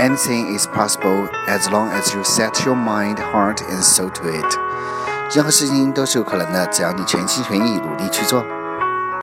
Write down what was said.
Anything is possible as long as you set your mind, heart, and soul to it. 任何事情都是有可能的，只要你全心全意努力去做。